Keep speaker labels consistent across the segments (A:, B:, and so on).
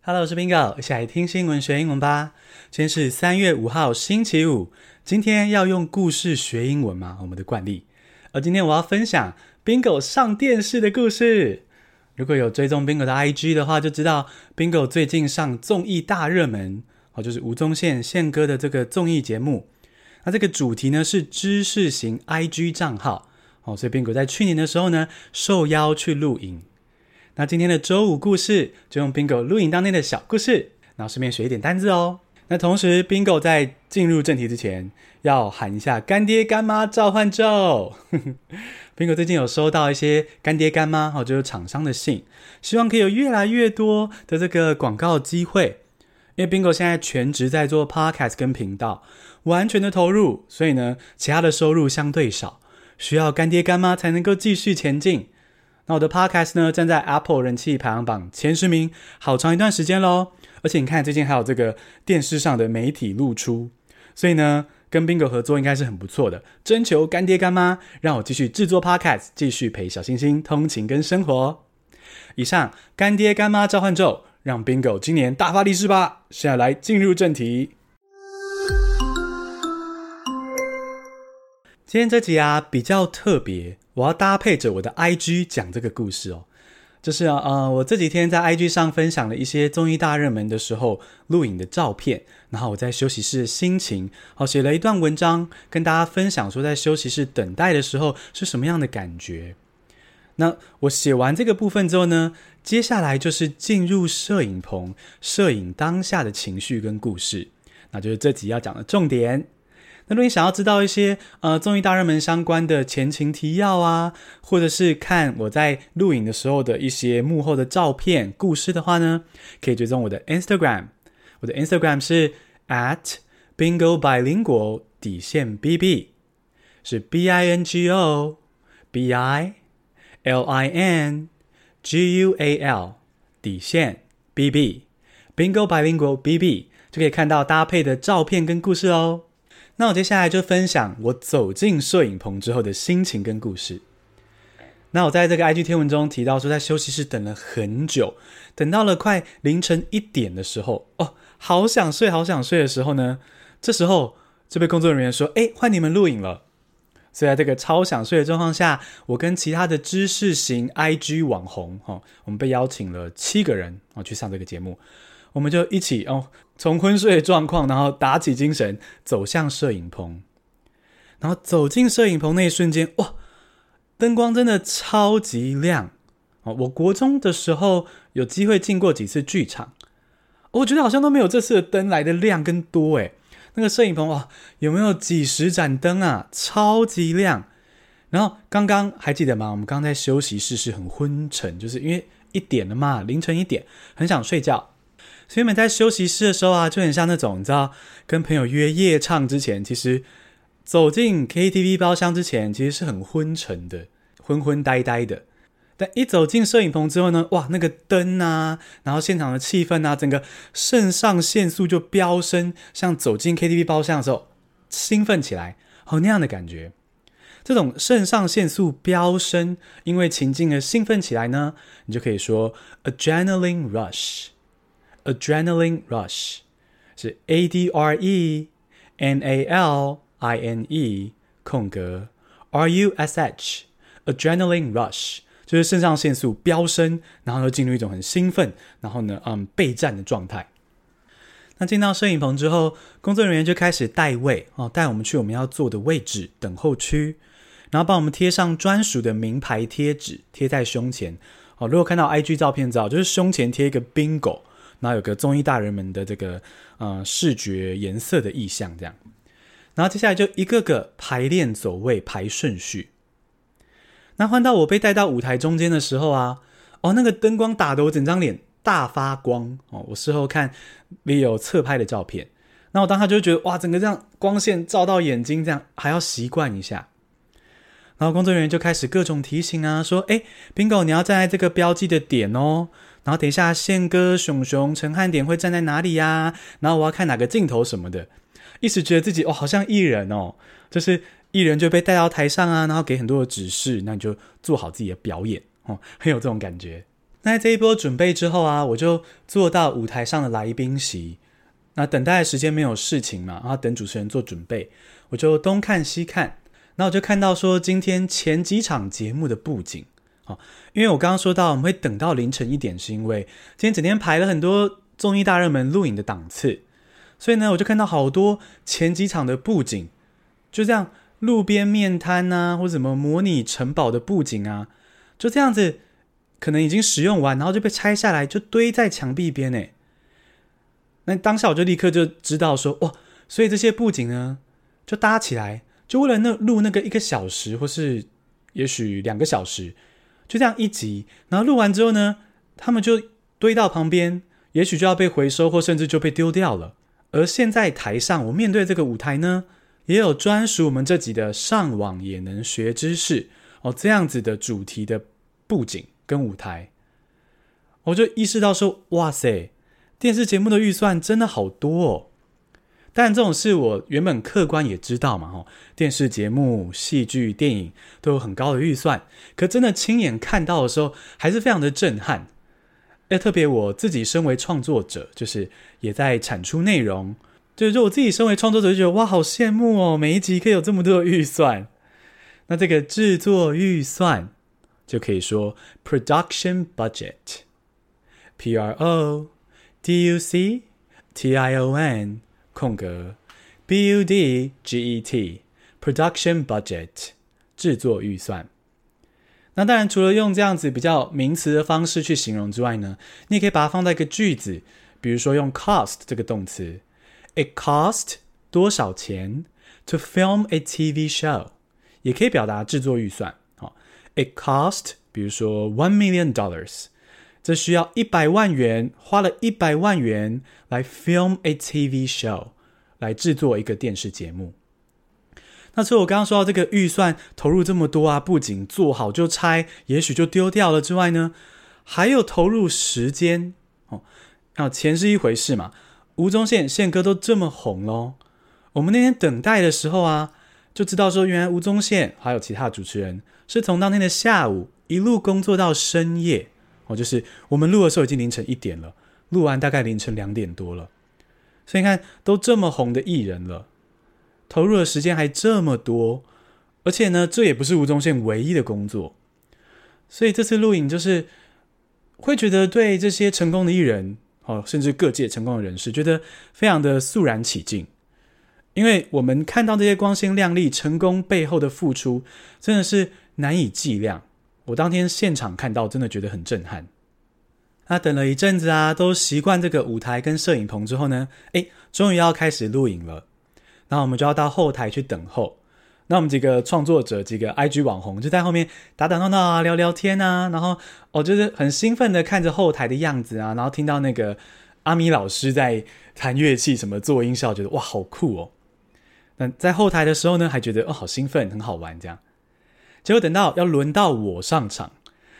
A: Hello，我是 Bingo，一起来听新闻学英文吧。今天是三月五号，星期五。今天要用故事学英文吗？我们的惯例。而今天我要分享 Bingo 上电视的故事。如果有追踪 Bingo 的 IG 的话，就知道 Bingo 最近上综艺大热门，哦，就是吴宗宪宪哥的这个综艺节目。那这个主题呢是知识型 IG 账号，哦，所以 Bingo 在去年的时候呢受邀去录影。那今天的周五故事就用 Bingo 录影当天的小故事，然后顺便学一点单字哦。那同时，Bingo 在进入正题之前要喊一下干爹干妈召唤咒。Bingo 最近有收到一些干爹干妈，哦，就是厂商的信，希望可以有越来越多的这个广告机会。因为 Bingo 现在全职在做 Podcast 跟频道，完全的投入，所以呢，其他的收入相对少，需要干爹干妈才能够继续前进。那我的 Podcast 呢，站在 Apple 人气排行榜前十名，好长一段时间喽。而且你看，最近还有这个电视上的媒体露出，所以呢，跟 Bingo 合作应该是很不错的。征求干爹干妈，让我继续制作 Podcast，继续陪小星星通勤跟生活。以上干爹干妈召唤咒，让 Bingo 今年大发利市吧。现在来进入正题。今天这集啊比较特别。我要搭配着我的 IG 讲这个故事哦，就是啊，呃，我这几天在 IG 上分享了一些综艺大热门的时候录影的照片，然后我在休息室的心情，好，写了一段文章跟大家分享，说在休息室等待的时候是什么样的感觉。那我写完这个部分之后呢，接下来就是进入摄影棚，摄影当下的情绪跟故事，那就是这集要讲的重点。那如果你想要知道一些呃综艺大热门相关的前情提要啊，或者是看我在录影的时候的一些幕后的照片故事的话呢，可以追踪我的 Instagram，我的 Instagram 是 at bingo bilingual 底线 bb，是 b i n g o b i l i n g u a l 底线 bb bingo bilingual bb 就可以看到搭配的照片跟故事哦。那我接下来就分享我走进摄影棚之后的心情跟故事。那我在这个 IG 贴文中提到说，在休息室等了很久，等到了快凌晨一点的时候，哦，好想睡，好想睡的时候呢，这时候这位工作人员说：“哎，换你们录影了。”所以在这个超想睡的状况下，我跟其他的知识型 IG 网红，哈，我们被邀请了七个人啊去上这个节目。我们就一起哦，从昏睡的状况，然后打起精神，走向摄影棚。然后走进摄影棚那一瞬间，哇，灯光真的超级亮哦！我国中的时候有机会进过几次剧场，我觉得好像都没有这次的灯来的亮跟多诶。那个摄影棚哇，有没有几十盏灯啊？超级亮。然后刚刚还记得吗？我们刚在休息室是很昏沉，就是因为一点了嘛，凌晨一点，很想睡觉。所以，我们在休息室的时候啊，就很像那种你知道，跟朋友约夜唱之前，其实走进 KTV 包厢之前，其实是很昏沉的，昏昏呆呆的。但一走进摄影棚之后呢，哇，那个灯啊，然后现场的气氛啊，整个肾上腺素就飙升，像走进 KTV 包厢的时候兴奋起来，哦，那样的感觉。这种肾上腺素飙升，因为情境而兴奋起来呢，你就可以说 adrenaline rush。Adrenaline rush 是 A D R E N A L I N E 空格 R U S H Adrenaline rush 就是肾上腺素飙升，然后就进入一种很兴奋，然后呢，嗯，备战的状态。那进到摄影棚之后，工作人员就开始带位哦，带我们去我们要坐的位置等候区，然后帮我们贴上专属的名牌贴纸，贴在胸前。哦，如果看到 IG 照片照，就是胸前贴一个 Bingo。然后有个综艺大人们的这个呃视觉颜色的意象，这样，然后接下来就一个个排练走位排顺序。那换到我被带到舞台中间的时候啊，哦，那个灯光打得我整张脸大发光哦。我事后看也有侧拍的照片，那我当时就觉得哇，整个这样光线照到眼睛，这样还要习惯一下。然后工作人员就开始各种提醒啊，说：“哎，Bingo，你要站在这个标记的点哦。”然后等一下，宪哥、熊熊、陈汉典会站在哪里呀、然后我要看哪个镜头什么的，一时觉得自己哦，好像艺人哦，就是艺人就被带到台上啊，然后给很多的指示，那你就做好自己的表演哦，很有这种感觉。那这一波准备之后啊，我就坐到舞台上的来宾席。那等待的时间没有事情嘛，然后等主持人做准备，我就东看西看。那我就看到说，今天前几场节目的布景，啊，因为我刚刚说到我们会等到凌晨一点，是因为今天整天排了很多综艺大热门录影的档次，所以呢，我就看到好多前几场的布景，就这样路边面摊啊，或者什么模拟城堡的布景啊，就这样子，可能已经使用完，然后就被拆下来，就堆在墙壁边呢。那当下我就立刻就知道说，哇，所以这些布景呢，就搭起来。就为了那录那个一个小时，或是也许两个小时，就这样一集，然后录完之后呢，他们就堆到旁边，也许就要被回收，或甚至就被丢掉了。而现在台上，我面对这个舞台呢，也有专属我们这集的上网也能学知识哦，这样子的主题的布景跟舞台，我就意识到说，哇塞，电视节目的预算真的好多哦。但这种事我原本客观也知道嘛，吼，电视节目、戏剧、电影都有很高的预算，可真的亲眼看到的时候，还是非常的震撼。诶，特别我自己身为创作者，就是也在产出内容，就是我自己身为创作者就觉得哇，好羡慕哦，每一集可以有这么多的预算。那这个制作预算就可以说 production budget，P R O D U C T I O N。空格，B U D G E T，production budget，制作预算。那当然，除了用这样子比较名词的方式去形容之外呢，你也可以把它放在一个句子，比如说用 cost 这个动词，It cost 多少钱？To film a TV show，也可以表达制作预算。好，It cost，比如说 one million dollars。这需要一百万元，花了一百万元来 film a TV show，来制作一个电视节目。那除了我刚刚说到这个预算投入这么多啊，不仅做好就拆，也许就丢掉了之外呢，还有投入时间哦。那钱是一回事嘛，吴宗宪宪哥都这么红喽，我们那天等待的时候啊，就知道说原来吴宗宪还有其他主持人是从当天的下午一路工作到深夜。哦，就是我们录的时候已经凌晨一点了，录完大概凌晨两点多了，所以你看都这么红的艺人了，投入的时间还这么多，而且呢，这也不是吴宗宪唯一的工作，所以这次录影就是会觉得对这些成功的艺人，哦，甚至各界成功的人士，觉得非常的肃然起敬，因为我们看到这些光鲜亮丽成功背后的付出，真的是难以计量。我当天现场看到，真的觉得很震撼。那等了一阵子啊，都习惯这个舞台跟摄影棚之后呢，诶，终于要开始录影了。那我们就要到后台去等候。那我们几个创作者、几个 IG 网红就在后面打打闹闹啊，聊聊天啊。然后哦就是很兴奋的看着后台的样子啊，然后听到那个阿米老师在弹乐器、什么做音效，觉得哇，好酷哦。那在后台的时候呢，还觉得哦，好兴奋，很好玩这样。结果等到要轮到我上场，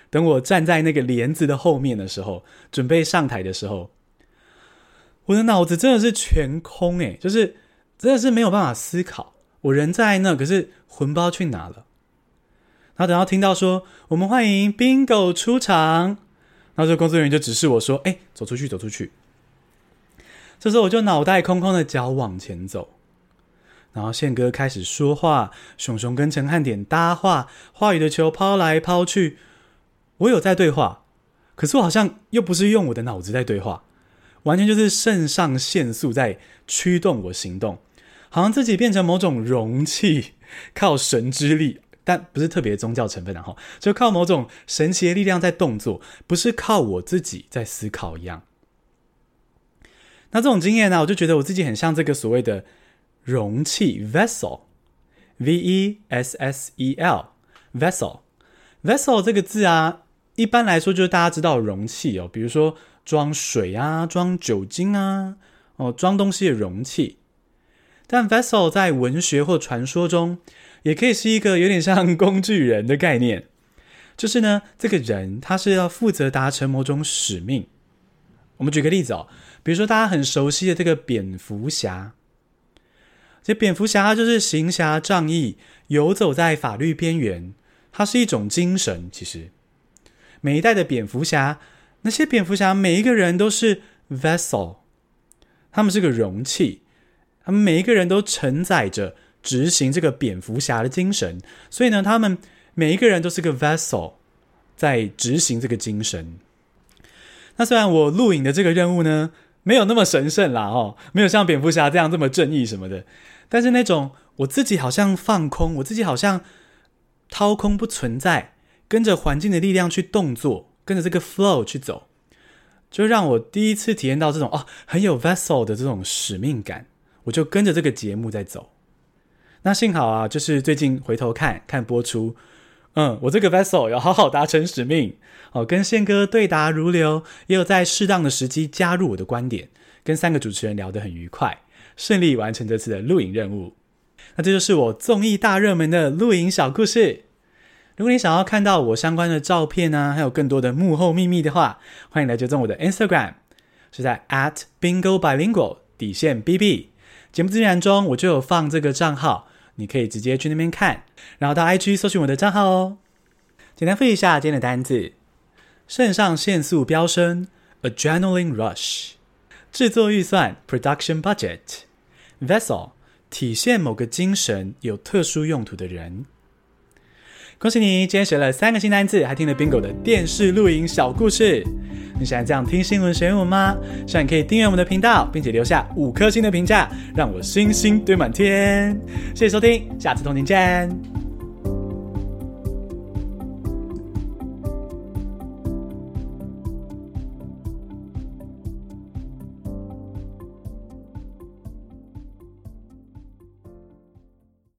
A: 等我站在那个帘子的后面的时候，准备上台的时候，我的脑子真的是全空诶，就是真的是没有办法思考。我人在那，可是魂不知道去哪了。然后等到听到说我们欢迎 Bingo 出场，然后这个工作人员就指示我说：“哎，走出去，走出去。”这时候我就脑袋空空的脚往前走。然后宪哥开始说话，熊熊跟陈汉典搭话，话语的球抛来抛去。我有在对话，可是我好像又不是用我的脑子在对话，完全就是肾上腺素在驱动我行动，好像自己变成某种容器，靠神之力，但不是特别宗教成分然后，就靠某种神奇的力量在动作，不是靠我自己在思考一样。那这种经验呢，我就觉得我自己很像这个所谓的。容器 vessel，v e s s e l，vessel，vessel 这个字啊，一般来说就是大家知道容器哦，比如说装水啊、装酒精啊，哦，装东西的容器。但 vessel 在文学或传说中，也可以是一个有点像工具人的概念，就是呢，这个人他是要负责达成某种使命。我们举个例子哦，比如说大家很熟悉的这个蝙蝠侠。这蝙蝠侠他就是行侠仗义，游走在法律边缘。他是一种精神。其实，每一代的蝙蝠侠那些蝙蝠侠每一个人都是 vessel，他们是个容器，他们每一个人都承载着执行这个蝙蝠侠的精神，所以呢，他们每一个人都是个 vessel，在执行这个精神。那虽然我录影的这个任务呢，没有那么神圣啦，哦，没有像蝙蝠侠这样这么正义什么的，但是那种我自己好像放空，我自己好像掏空不存在，跟着环境的力量去动作，跟着这个 flow 去走，就让我第一次体验到这种哦，很有 vessel 的这种使命感，我就跟着这个节目在走。那幸好啊，就是最近回头看看播出。嗯，我这个 vessel 要好好达成使命哦，跟宪哥对答如流，也有在适当的时机加入我的观点，跟三个主持人聊得很愉快，顺利完成这次的录影任务。那这就是我综艺大热门的录影小故事。如果你想要看到我相关的照片啊，还有更多的幕后秘密的话，欢迎来追踪我的 Instagram，是在 at bingo bilingual 底线 bb。节目资源中我就有放这个账号。你可以直接去那边看，然后到 IG 搜寻我的账号哦。简单复习一下今天的单字：肾上腺素飙升 （adrenaline rush），制作预算 （production budget），vessel Vessel，体现某个精神、有特殊用途的人。恭喜你，今天学了三个新单词，还听了 Bingo 的电视录影小故事。你喜欢这样听新闻学英文吗？希望你可以订阅我们的频道，并且留下五颗星的评价，让我星星堆满天。谢谢收听，下次同您见。